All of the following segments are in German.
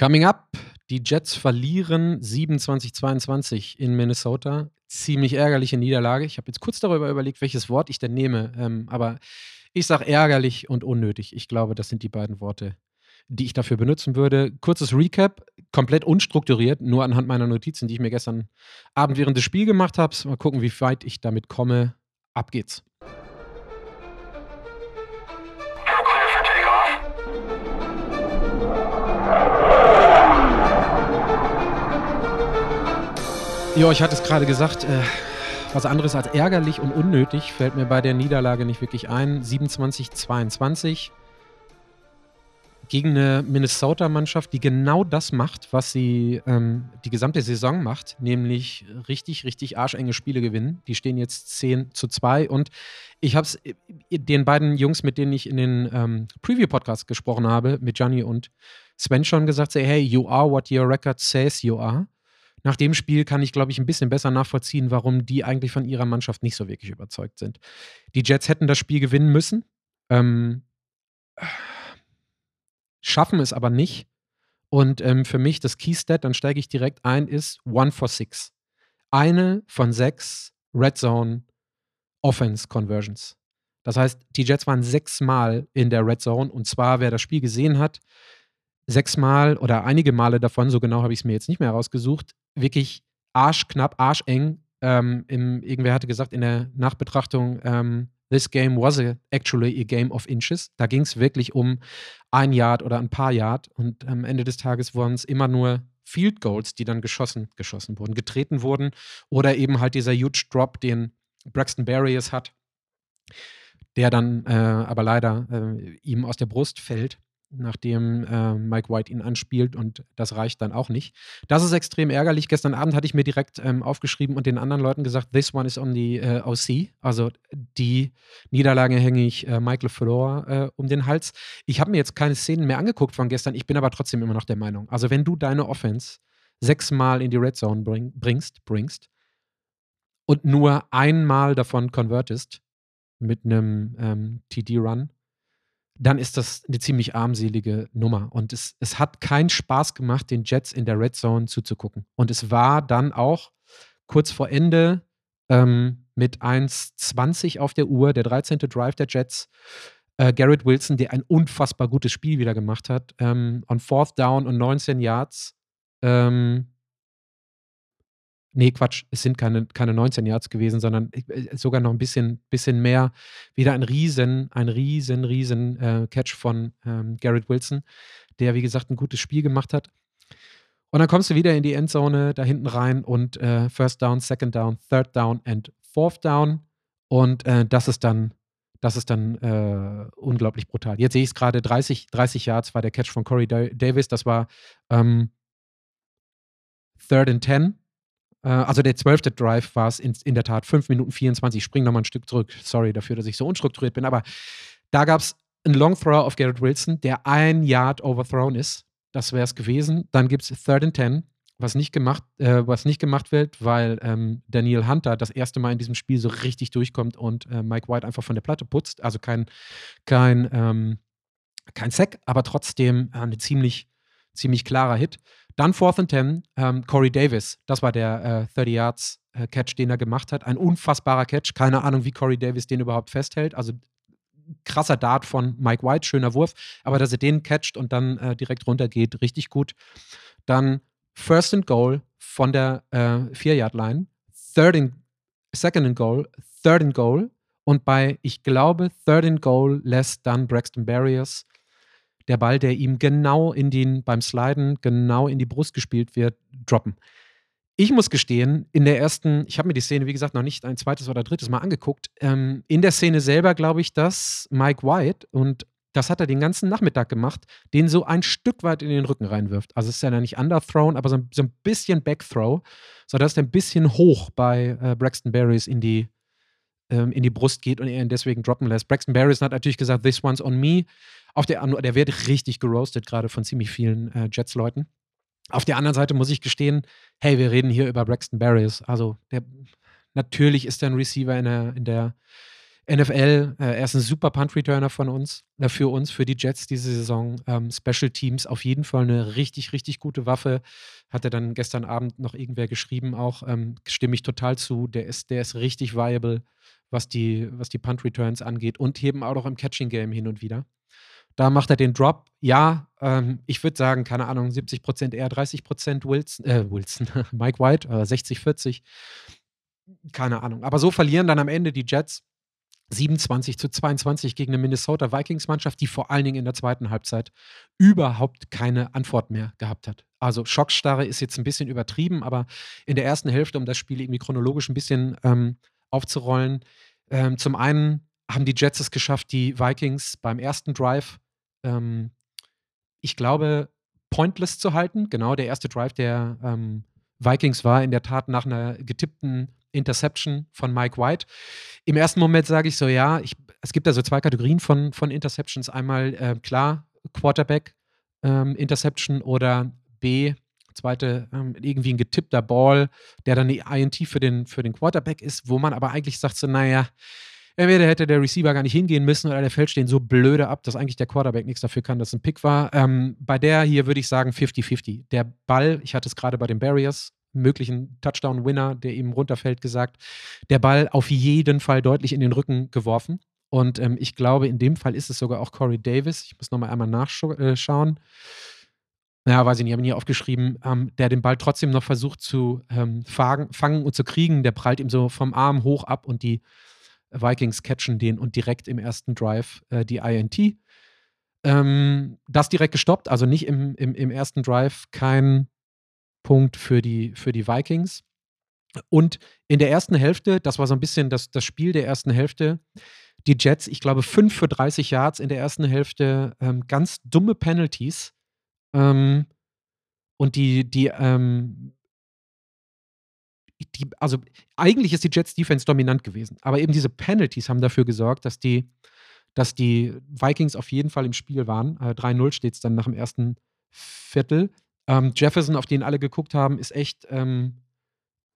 Coming up, die Jets verlieren 27-22 in Minnesota. Ziemlich ärgerliche Niederlage. Ich habe jetzt kurz darüber überlegt, welches Wort ich denn nehme. Ähm, aber ich sage ärgerlich und unnötig. Ich glaube, das sind die beiden Worte, die ich dafür benutzen würde. Kurzes Recap, komplett unstrukturiert, nur anhand meiner Notizen, die ich mir gestern Abend während des Spiels gemacht habe. Mal gucken, wie weit ich damit komme. Ab geht's. Ja, ich hatte es gerade gesagt, äh, was anderes als ärgerlich und unnötig fällt mir bei der Niederlage nicht wirklich ein. 27-22 gegen eine Minnesota-Mannschaft, die genau das macht, was sie ähm, die gesamte Saison macht, nämlich richtig, richtig arschenge Spiele gewinnen. Die stehen jetzt 10 zu 2 und ich habe es äh, den beiden Jungs, mit denen ich in den ähm, Preview-Podcasts gesprochen habe, mit Gianni und Sven schon gesagt, hey, you are what your record says you are nach dem Spiel kann ich, glaube ich, ein bisschen besser nachvollziehen, warum die eigentlich von ihrer Mannschaft nicht so wirklich überzeugt sind. Die Jets hätten das Spiel gewinnen müssen, ähm, schaffen es aber nicht. Und ähm, für mich das Keystat, dann steige ich direkt ein, ist One for Six. Eine von sechs Red Zone Offense Conversions. Das heißt, die Jets waren sechsmal in der Red Zone und zwar, wer das Spiel gesehen hat, sechsmal oder einige Male davon, so genau habe ich es mir jetzt nicht mehr rausgesucht, wirklich arschknapp, arscheng. Ähm, im, irgendwer hatte gesagt in der Nachbetrachtung, ähm, this game was a, actually a game of inches. Da ging es wirklich um ein Yard oder ein paar Yard und am Ende des Tages waren es immer nur Field Goals, die dann geschossen, geschossen wurden, getreten wurden oder eben halt dieser huge Drop, den Braxton Barriers hat, der dann äh, aber leider äh, ihm aus der Brust fällt nachdem äh, Mike White ihn anspielt und das reicht dann auch nicht. Das ist extrem ärgerlich. Gestern Abend hatte ich mir direkt ähm, aufgeschrieben und den anderen Leuten gesagt, this one is on the äh, OC. Also die Niederlage hänge ich äh, Michael Flor äh, um den Hals. Ich habe mir jetzt keine Szenen mehr angeguckt von gestern. Ich bin aber trotzdem immer noch der Meinung. Also wenn du deine Offense sechsmal in die Red Zone bring, bringst, bringst und nur einmal davon konvertest mit einem ähm, TD-Run, dann ist das eine ziemlich armselige Nummer. Und es, es hat keinen Spaß gemacht, den Jets in der Red Zone zuzugucken. Und es war dann auch kurz vor Ende ähm, mit 1,20 auf der Uhr, der 13. Drive der Jets. Äh, Garrett Wilson, der ein unfassbar gutes Spiel wieder gemacht hat, ähm, on Fourth Down und 19 Yards. Ähm, Nee, Quatsch, es sind keine, keine 19 Yards gewesen, sondern äh, sogar noch ein bisschen, bisschen mehr. Wieder ein riesen, ein riesen, riesen äh, Catch von ähm, Garrett Wilson, der, wie gesagt, ein gutes Spiel gemacht hat. Und dann kommst du wieder in die Endzone da hinten rein und äh, First Down, Second Down, Third Down and Fourth Down. Und äh, das ist dann, das ist dann äh, unglaublich brutal. Jetzt sehe ich es gerade, 30, 30 Yards war der Catch von Corey Davis. Das war ähm, Third and 10 äh, also der zwölfte Drive war es in, in, der Tat 5 Minuten 24. Ich springe nochmal ein Stück zurück. Sorry dafür, dass ich so unstrukturiert bin. Aber da gab es einen Long Throw auf Garrett Wilson, der ein Yard overthrown ist. Das wäre es gewesen. Dann gibt es Third and Ten, was nicht gemacht, äh, was nicht gemacht wird, weil ähm, Daniel Hunter das erste Mal in diesem Spiel so richtig durchkommt und äh, Mike White einfach von der Platte putzt. Also kein, kein, ähm, kein Sack, aber trotzdem äh, eine ziemlich, ziemlich klarer Hit. Dann Fourth and Ten, ähm, Corey Davis, das war der äh, 30 Yards äh, Catch, den er gemacht hat. Ein unfassbarer Catch. Keine Ahnung, wie Corey Davis den überhaupt festhält. Also krasser Dart von Mike White, schöner Wurf. Aber dass er den catcht und dann äh, direkt runtergeht, richtig gut. Dann First and Goal von der äh, 4-Yard-Line. Third and, second and Goal, Third and Goal. Und bei, ich glaube, Third and Goal lässt dann Braxton Barriers der Ball, der ihm genau in den, beim Sliden, genau in die Brust gespielt wird, droppen. Ich muss gestehen, in der ersten, ich habe mir die Szene, wie gesagt, noch nicht ein zweites oder drittes Mal angeguckt. Ähm, in der Szene selber glaube ich, dass Mike White, und das hat er den ganzen Nachmittag gemacht, den so ein Stück weit in den Rücken reinwirft. Also es ist ja nicht underthrown, aber so ein, so ein bisschen backthrow, sodass er ein bisschen hoch bei äh, Braxton Berries in die, ähm, in die Brust geht und er ihn deswegen droppen lässt. Braxton Berries hat natürlich gesagt, this one's on me. Auf der, der wird richtig geroastet, gerade von ziemlich vielen äh, Jets-Leuten. Auf der anderen Seite muss ich gestehen, hey, wir reden hier über Braxton Barriers. Also der, natürlich ist er ein Receiver in der, in der NFL, äh, er ist ein super Punt-Returner von uns, äh, für uns, für die Jets diese Saison. Ähm, Special Teams auf jeden Fall eine richtig, richtig gute Waffe. Hat er dann gestern Abend noch irgendwer geschrieben, auch ähm, stimme ich total zu. Der ist, der ist richtig viable, was die, was die Punt-Returns angeht und eben auch noch im Catching-Game hin und wieder. Da macht er den Drop. Ja, ähm, ich würde sagen, keine Ahnung, 70 Prozent eher 30 Prozent Wilson, äh, Wilson, Mike White, äh, 60, 40. Keine Ahnung. Aber so verlieren dann am Ende die Jets 27 zu 22 gegen eine Minnesota Vikings-Mannschaft, die vor allen Dingen in der zweiten Halbzeit überhaupt keine Antwort mehr gehabt hat. Also Schockstarre ist jetzt ein bisschen übertrieben, aber in der ersten Hälfte, um das Spiel irgendwie chronologisch ein bisschen ähm, aufzurollen, ähm, zum einen haben die Jets es geschafft, die Vikings beim ersten Drive, ähm, ich glaube, pointless zu halten. Genau, der erste Drive der ähm, Vikings war in der Tat nach einer getippten Interception von Mike White. Im ersten Moment sage ich so, ja, ich, es gibt also zwei Kategorien von, von Interceptions. Einmal äh, klar, Quarterback ähm, Interception oder B, zweite ähm, irgendwie ein getippter Ball, der dann die INT für den, für den Quarterback ist, wo man aber eigentlich sagt so, naja, entweder hätte der Receiver gar nicht hingehen müssen oder der Feld stehen so blöde ab, dass eigentlich der Quarterback nichts dafür kann, dass es ein Pick war. Ähm, bei der hier würde ich sagen 50-50. Der Ball, ich hatte es gerade bei den Barriers, möglichen Touchdown-Winner, der ihm runterfällt, gesagt, der Ball auf jeden Fall deutlich in den Rücken geworfen. Und ähm, ich glaube, in dem Fall ist es sogar auch Corey Davis. Ich muss nochmal einmal nachschauen. Äh, ja, weiß ich nicht, habe ihn hier aufgeschrieben, ähm, der den Ball trotzdem noch versucht zu ähm, fangen, fangen und zu kriegen. Der prallt ihm so vom Arm hoch ab und die Vikings catchen den und direkt im ersten Drive äh, die INT. Ähm, das direkt gestoppt, also nicht im, im, im ersten Drive kein Punkt für die, für die Vikings. Und in der ersten Hälfte, das war so ein bisschen das, das Spiel der ersten Hälfte, die Jets, ich glaube, 5 für 30 Yards in der ersten Hälfte, ähm, ganz dumme Penalties. Ähm, und die, die, ähm, die, also eigentlich ist die Jets Defense dominant gewesen, aber eben diese Penalties haben dafür gesorgt, dass die, dass die Vikings auf jeden Fall im Spiel waren. Äh, 3-0 steht es dann nach dem ersten Viertel. Ähm, Jefferson, auf den alle geguckt haben, ist echt ähm,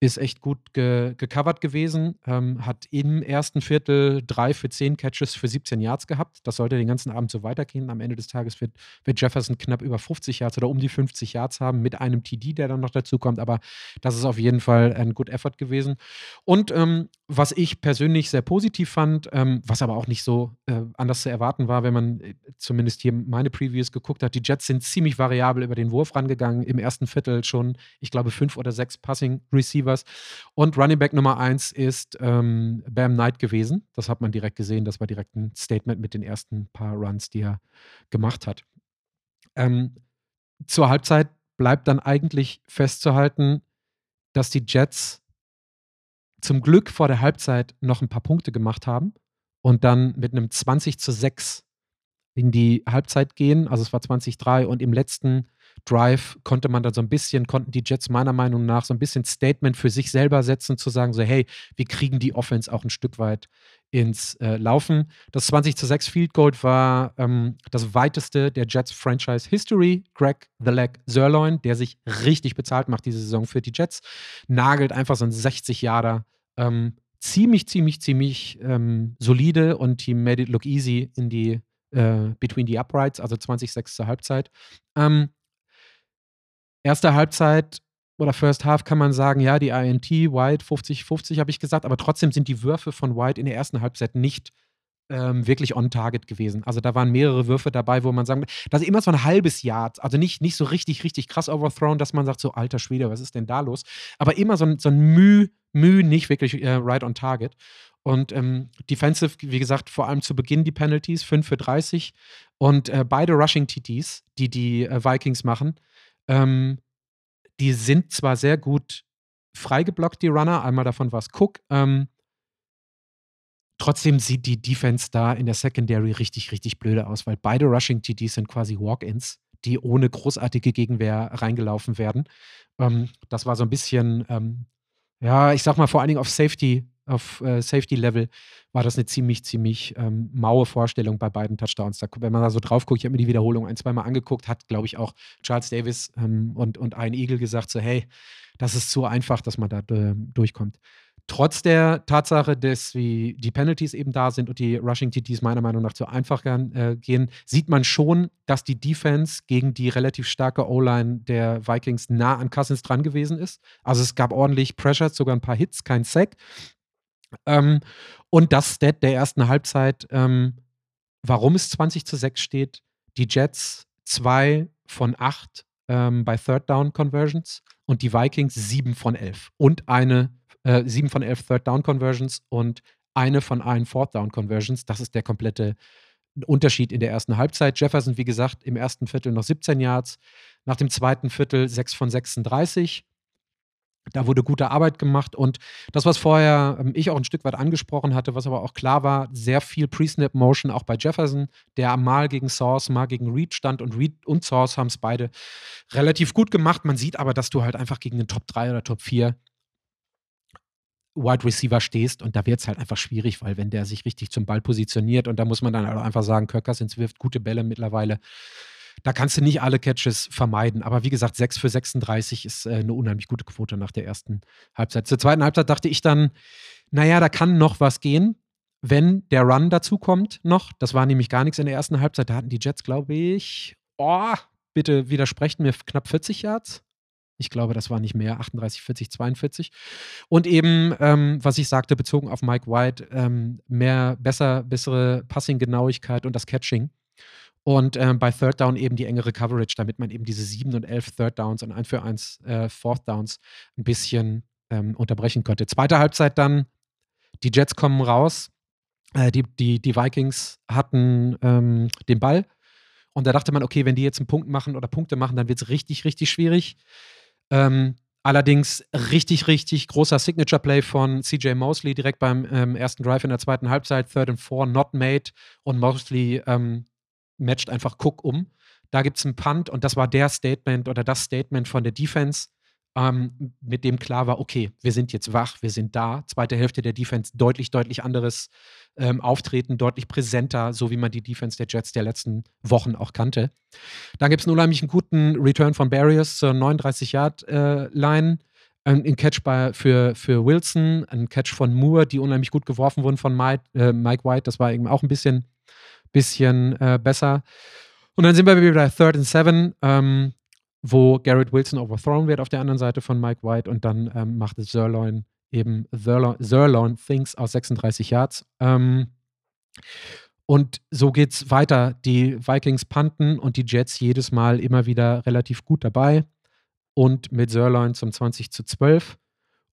ist echt gut ge gecovert gewesen. Ähm, hat im ersten Viertel drei für zehn Catches für 17 Yards gehabt. Das sollte den ganzen Abend so weitergehen. Am Ende des Tages wird, wird Jefferson knapp über 50 Yards oder um die 50 Yards haben mit einem TD, der dann noch dazu kommt. Aber das ist auf jeden Fall ein Good Effort gewesen. Und ähm, was ich persönlich sehr positiv fand, ähm, was aber auch nicht so äh, anders zu erwarten war, wenn man äh, zumindest hier meine Previews geguckt hat, die Jets sind ziemlich variabel über den Wurf rangegangen. Im ersten Viertel schon, ich glaube, fünf oder sechs Passing Receivers Receivers. Und Running Back Nummer eins ist ähm, Bam Knight gewesen. Das hat man direkt gesehen. Das war direkt ein Statement mit den ersten paar Runs, die er gemacht hat. Ähm, zur Halbzeit bleibt dann eigentlich festzuhalten, dass die Jets zum Glück vor der Halbzeit noch ein paar Punkte gemacht haben und dann mit einem 20 zu 6 in die Halbzeit gehen. Also es war 20-3 und im letzten Drive konnte man dann so ein bisschen, konnten die Jets meiner Meinung nach so ein bisschen Statement für sich selber setzen, zu sagen, so, hey, wir kriegen die Offense auch ein Stück weit ins äh, Laufen. Das 20 zu 6 Field Goal war ähm, das weiteste der Jets Franchise History. Greg The Leg Sirloin, der sich richtig bezahlt macht diese Saison für die Jets, nagelt einfach so ein 60 Jahre ähm, ziemlich, ziemlich, ziemlich ähm, solide und Team made it look easy in die äh, Between the Uprights, also 20-6 zur Halbzeit. Ähm, erste Halbzeit oder First Half kann man sagen, ja, die INT, White 50-50 habe ich gesagt, aber trotzdem sind die Würfe von White in der ersten Halbzeit nicht ähm, wirklich on target gewesen. Also da waren mehrere Würfe dabei, wo man sagen, das ist immer so ein halbes Jahr, also nicht, nicht so richtig, richtig krass overthrown, dass man sagt, so alter Schwede, was ist denn da los? Aber immer so ein, so ein Müh, Müh nicht wirklich äh, right on target. Und ähm, Defensive, wie gesagt, vor allem zu Beginn die Penalties, 5 für 30. Und äh, beide Rushing TTs, die die äh, Vikings machen, ähm, die sind zwar sehr gut freigeblockt, die Runner, einmal davon war es Cook, ähm, trotzdem sieht die Defense da in der Secondary richtig, richtig blöde aus, weil beide Rushing TDs sind quasi Walk-ins, die ohne großartige Gegenwehr reingelaufen werden. Ähm, das war so ein bisschen, ähm, ja, ich sag mal vor allen Dingen auf Safety auf äh, Safety-Level war das eine ziemlich, ziemlich ähm, maue Vorstellung bei beiden Touchdowns. Da, wenn man da so drauf guckt, ich habe mir die Wiederholung ein, zweimal angeguckt, hat, glaube ich, auch Charles Davis ähm, und, und ein Eagle gesagt, so, hey, das ist zu einfach, dass man da äh, durchkommt. Trotz der Tatsache, dass wie die Penalties eben da sind und die Rushing TTs meiner Meinung nach zu einfach äh, gehen, sieht man schon, dass die Defense gegen die relativ starke O-Line der Vikings nah an Cousins dran gewesen ist. Also es gab ordentlich Pressure, sogar ein paar Hits, kein Sack. Ähm, und das Stat der ersten Halbzeit, ähm, warum es 20 zu 6 steht, die Jets zwei von acht ähm, bei Third Down Conversions und die Vikings sieben von elf und eine äh, sieben von elf Third Down Conversions und eine von allen Fourth Down Conversions. Das ist der komplette Unterschied in der ersten Halbzeit. Jefferson, wie gesagt, im ersten Viertel noch 17 Yards, nach dem zweiten Viertel 6 von 36. Da wurde gute Arbeit gemacht und das, was vorher ähm, ich auch ein Stück weit angesprochen hatte, was aber auch klar war, sehr viel Pre-Snap-Motion auch bei Jefferson, der mal gegen Source, mal gegen Reed stand und Reed und Source haben es beide relativ gut gemacht. Man sieht aber, dass du halt einfach gegen den Top 3 oder Top 4 Wide Receiver stehst und da wird es halt einfach schwierig, weil wenn der sich richtig zum Ball positioniert und da muss man dann halt einfach sagen, Kirk wirft gute Bälle mittlerweile. Da kannst du nicht alle Catches vermeiden. Aber wie gesagt, 6 für 36 ist äh, eine unheimlich gute Quote nach der ersten Halbzeit. Zur zweiten Halbzeit dachte ich dann, naja, da kann noch was gehen, wenn der Run dazu kommt noch. Das war nämlich gar nichts in der ersten Halbzeit. Da hatten die Jets, glaube ich, oh, bitte widersprechen mir, knapp 40 Yards. Ich glaube, das war nicht mehr, 38, 40, 42. Und eben, ähm, was ich sagte, bezogen auf Mike White, ähm, mehr, besser, bessere Passing-Genauigkeit und das Catching. Und ähm, bei Third Down eben die engere Coverage, damit man eben diese 7 und 11 Third Downs und 1 für 1 äh, Fourth Downs ein bisschen ähm, unterbrechen konnte. Zweite Halbzeit dann, die Jets kommen raus, äh, die, die, die Vikings hatten ähm, den Ball. Und da dachte man, okay, wenn die jetzt einen Punkt machen oder Punkte machen, dann wird es richtig, richtig schwierig. Ähm, allerdings richtig, richtig großer Signature-Play von CJ Mosley direkt beim ähm, ersten Drive in der zweiten Halbzeit, Third and Four, not made. Und Mosley ähm, matcht einfach Cook um. Da gibt es einen Punt und das war der Statement oder das Statement von der Defense ähm, mit dem klar war, okay, wir sind jetzt wach, wir sind da. Zweite Hälfte der Defense deutlich, deutlich anderes ähm, Auftreten, deutlich präsenter, so wie man die Defense der Jets der letzten Wochen auch kannte. Dann gibt es einen unheimlich guten Return von Barriers zur 39-Yard-Line. Äh, ein Catch bei, für, für Wilson, ein Catch von Moore, die unheimlich gut geworfen wurden von Mike, äh, Mike White. Das war eben auch ein bisschen, bisschen äh, besser. Und dann sind wir wieder bei Third and Seven. Ähm, wo Garrett Wilson overthrown wird auf der anderen Seite von Mike White und dann ähm, macht Zerloin eben Zerloin, Things aus 36 Yards. Ähm, und so geht's weiter. Die Vikings panten und die Jets jedes Mal immer wieder relativ gut dabei. Und mit Zerloin zum 20 zu 12.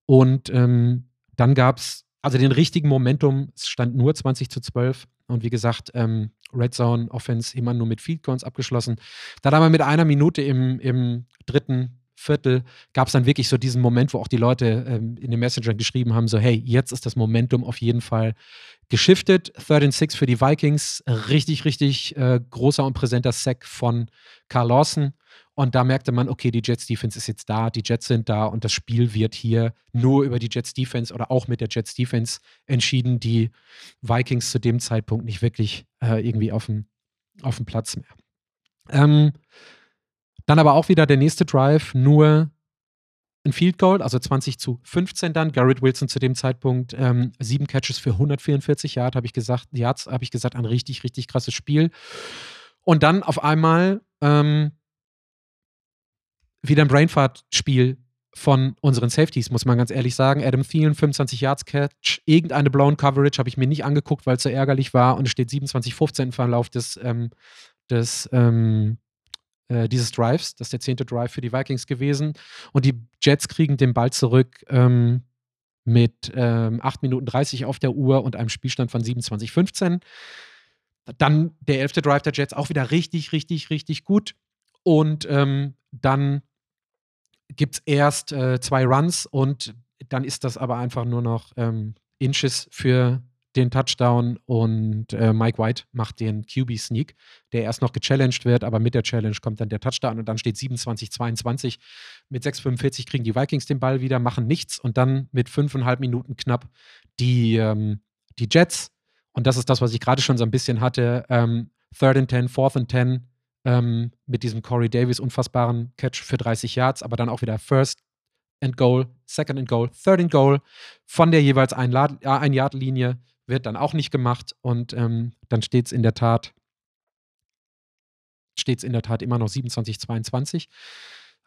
Und ähm, dann gab es also den richtigen Momentum, es stand nur 20 zu 12. Und wie gesagt, ähm, Red Zone Offense immer nur mit Field Goals abgeschlossen. Dann haben wir mit einer Minute im, im dritten Viertel gab es dann wirklich so diesen Moment, wo auch die Leute ähm, in den Messenger geschrieben haben: so, hey, jetzt ist das Momentum auf jeden Fall geschiftet. Third and Six für die Vikings. Richtig, richtig äh, großer und präsenter Sack von Carl Lawson. Und da merkte man, okay, die Jets Defense ist jetzt da, die Jets sind da und das Spiel wird hier nur über die Jets Defense oder auch mit der Jets Defense entschieden. Die Vikings zu dem Zeitpunkt nicht wirklich äh, irgendwie auf dem, auf dem Platz mehr. Ähm, dann aber auch wieder der nächste Drive, nur ein Field Goal, also 20 zu 15 dann. Garrett Wilson zu dem Zeitpunkt ähm, sieben Catches für 144 Yards, habe ich gesagt, Yards, habe ich gesagt, ein richtig, richtig krasses Spiel. Und dann auf einmal ähm, wieder ein Brainfart-Spiel von unseren Safeties, muss man ganz ehrlich sagen. Adam Thielen, 25 Yards Catch, irgendeine blown Coverage habe ich mir nicht angeguckt, weil es so ärgerlich war und es steht 27-15 im Verlauf des, ähm, des ähm, äh, dieses Drives. Das ist der zehnte Drive für die Vikings gewesen. Und die Jets kriegen den Ball zurück ähm, mit ähm, 8 Minuten 30 auf der Uhr und einem Spielstand von 27-15. Dann der elfte Drive der Jets auch wieder richtig, richtig, richtig gut. Und ähm, dann gibt es erst äh, zwei Runs und dann ist das aber einfach nur noch ähm, Inches für den Touchdown und äh, Mike White macht den QB-Sneak, der erst noch gechallenged wird, aber mit der Challenge kommt dann der Touchdown und dann steht 27-22. Mit 6,45 kriegen die Vikings den Ball wieder, machen nichts und dann mit fünfeinhalb Minuten knapp die, ähm, die Jets. Und das ist das, was ich gerade schon so ein bisschen hatte. Ähm, Third and 10, Fourth and 10 ähm, mit diesem Corey Davis unfassbaren Catch für 30 Yards, aber dann auch wieder First and Goal, Second and Goal, Third and Goal von der jeweils Ein-Yard-Linie wird dann auch nicht gemacht und ähm, dann steht es in der Tat steht in der Tat immer noch 27, 22.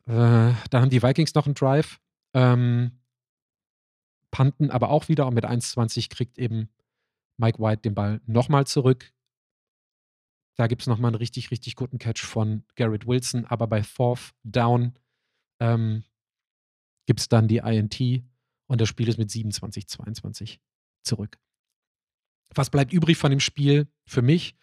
Äh, dann haben die Vikings noch einen Drive, ähm, panten aber auch wieder und mit 1,20 kriegt eben Mike White den Ball nochmal zurück. Da gibt es nochmal einen richtig, richtig guten Catch von Garrett Wilson, aber bei Fourth Down ähm, gibt es dann die INT und das Spiel ist mit 27, 22 zurück. Was bleibt übrig von dem Spiel für mich?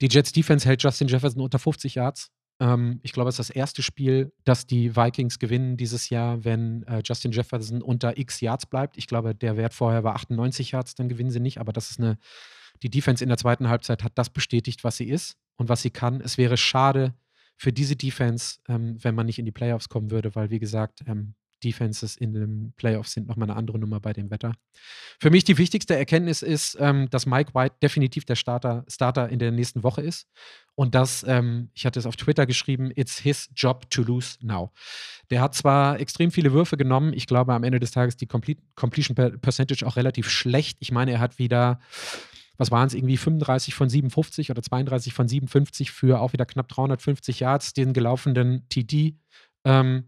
Die Jets Defense hält Justin Jefferson unter 50 Yards. Ähm, ich glaube, es ist das erste Spiel, das die Vikings gewinnen dieses Jahr, wenn äh, Justin Jefferson unter x Yards bleibt. Ich glaube, der Wert vorher war 98 Yards, dann gewinnen sie nicht, aber das ist eine, die Defense in der zweiten Halbzeit hat das bestätigt, was sie ist und was sie kann. Es wäre schade für diese Defense, ähm, wenn man nicht in die Playoffs kommen würde, weil, wie gesagt, ähm, Defenses in den Playoffs sind nochmal eine andere Nummer bei dem Wetter. Für mich die wichtigste Erkenntnis ist, ähm, dass Mike White definitiv der Starter, Starter in der nächsten Woche ist. Und dass, ähm, ich hatte es auf Twitter geschrieben, it's his job to lose now. Der hat zwar extrem viele Würfe genommen, ich glaube am Ende des Tages die Complete, Completion Percentage auch relativ schlecht. Ich meine, er hat wieder was waren es, irgendwie 35 von 57 oder 32 von 57 für auch wieder knapp 350 Yards, den gelaufenen TD. Ähm,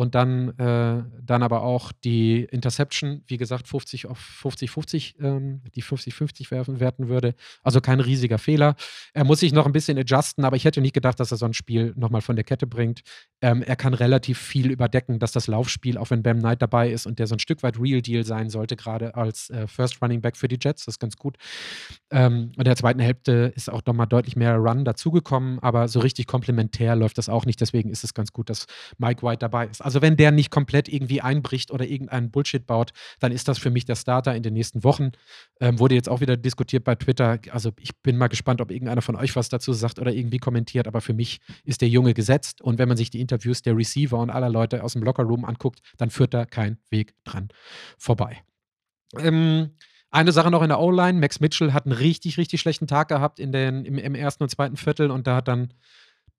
und dann, äh, dann aber auch die Interception, wie gesagt, 50 auf 50-50, ähm, die 50-50 werfen, werten würde. Also kein riesiger Fehler. Er muss sich noch ein bisschen adjusten, aber ich hätte nicht gedacht, dass er so ein Spiel nochmal von der Kette bringt. Ähm, er kann relativ viel überdecken, dass das Laufspiel, auch wenn Bam Knight dabei ist und der so ein Stück weit Real Deal sein sollte, gerade als äh, First Running Back für die Jets, das ist ganz gut. Ähm, in der zweiten Hälfte ist auch nochmal deutlich mehr Run dazugekommen, aber so richtig komplementär läuft das auch nicht. Deswegen ist es ganz gut, dass Mike White dabei ist. Also wenn der nicht komplett irgendwie einbricht oder irgendeinen Bullshit baut, dann ist das für mich der Starter in den nächsten Wochen. Ähm, wurde jetzt auch wieder diskutiert bei Twitter. Also ich bin mal gespannt, ob irgendeiner von euch was dazu sagt oder irgendwie kommentiert. Aber für mich ist der Junge gesetzt. Und wenn man sich die Interviews der Receiver und aller Leute aus dem Lockerroom anguckt, dann führt da kein Weg dran vorbei. Ähm, eine Sache noch in der O-Line. Max Mitchell hat einen richtig, richtig schlechten Tag gehabt in den, im, im ersten und zweiten Viertel und da hat dann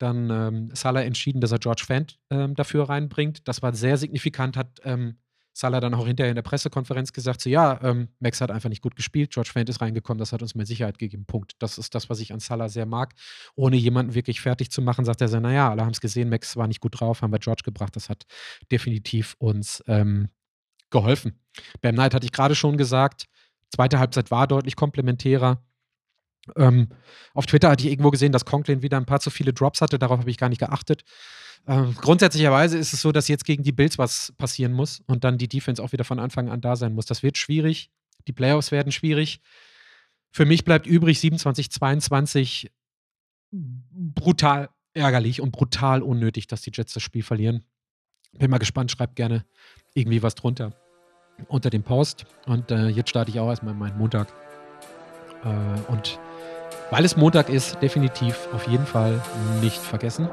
dann ähm, Salah entschieden, dass er George Fant ähm, dafür reinbringt. Das war sehr signifikant, hat ähm, Salah dann auch hinterher in der Pressekonferenz gesagt, so ja, ähm, Max hat einfach nicht gut gespielt, George Fant ist reingekommen, das hat uns mehr Sicherheit gegeben, Punkt. Das ist das, was ich an Salah sehr mag. Ohne jemanden wirklich fertig zu machen, sagt er so, naja, alle haben es gesehen, Max war nicht gut drauf, haben wir George gebracht, das hat definitiv uns ähm, geholfen. Bam Knight hatte ich gerade schon gesagt, zweite Halbzeit war deutlich komplementärer. Ähm, auf Twitter hatte ich irgendwo gesehen, dass Conklin wieder ein paar zu viele Drops hatte. Darauf habe ich gar nicht geachtet. Ähm, grundsätzlicherweise ist es so, dass jetzt gegen die Bills was passieren muss und dann die Defense auch wieder von Anfang an da sein muss. Das wird schwierig. Die Playoffs werden schwierig. Für mich bleibt übrig 27, 22 brutal ärgerlich und brutal unnötig, dass die Jets das Spiel verlieren. Bin mal gespannt, schreibt gerne irgendwie was drunter unter dem Post. Und äh, jetzt starte ich auch erstmal meinen Montag. Äh, und weil es Montag ist, definitiv auf jeden Fall nicht vergessen.